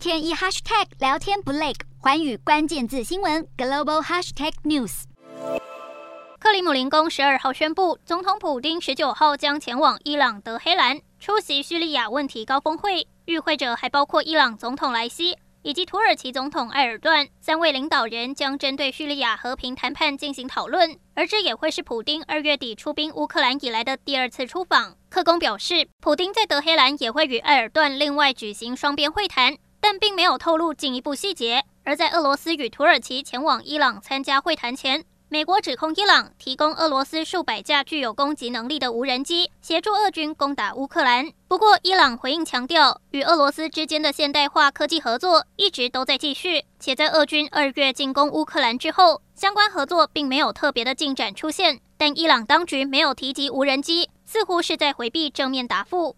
天一 hashtag 聊天不累，寰宇关键字新闻 global hashtag news。克里姆林宫十二号宣布，总统普丁十九号将前往伊朗德黑兰出席叙利亚问题高峰会，与会者还包括伊朗总统莱西以及土耳其总统埃尔段。三位领导人将针对叙利亚和平谈判进行讨论，而这也会是普丁二月底出兵乌克兰以来的第二次出访。克宫表示，普丁在德黑兰也会与埃尔段另外举行双边会谈，但并没有透露进一步细节。而在俄罗斯与土耳其前往伊朗参加会谈前，美国指控伊朗提供俄罗斯数百架具有攻击能力的无人机，协助俄军攻打乌克兰。不过，伊朗回应强调，与俄罗斯之间的现代化科技合作一直都在继续，且在俄军二月进攻乌克兰之后，相关合作并没有特别的进展出现。但伊朗当局没有提及无人机，似乎是在回避正面答复。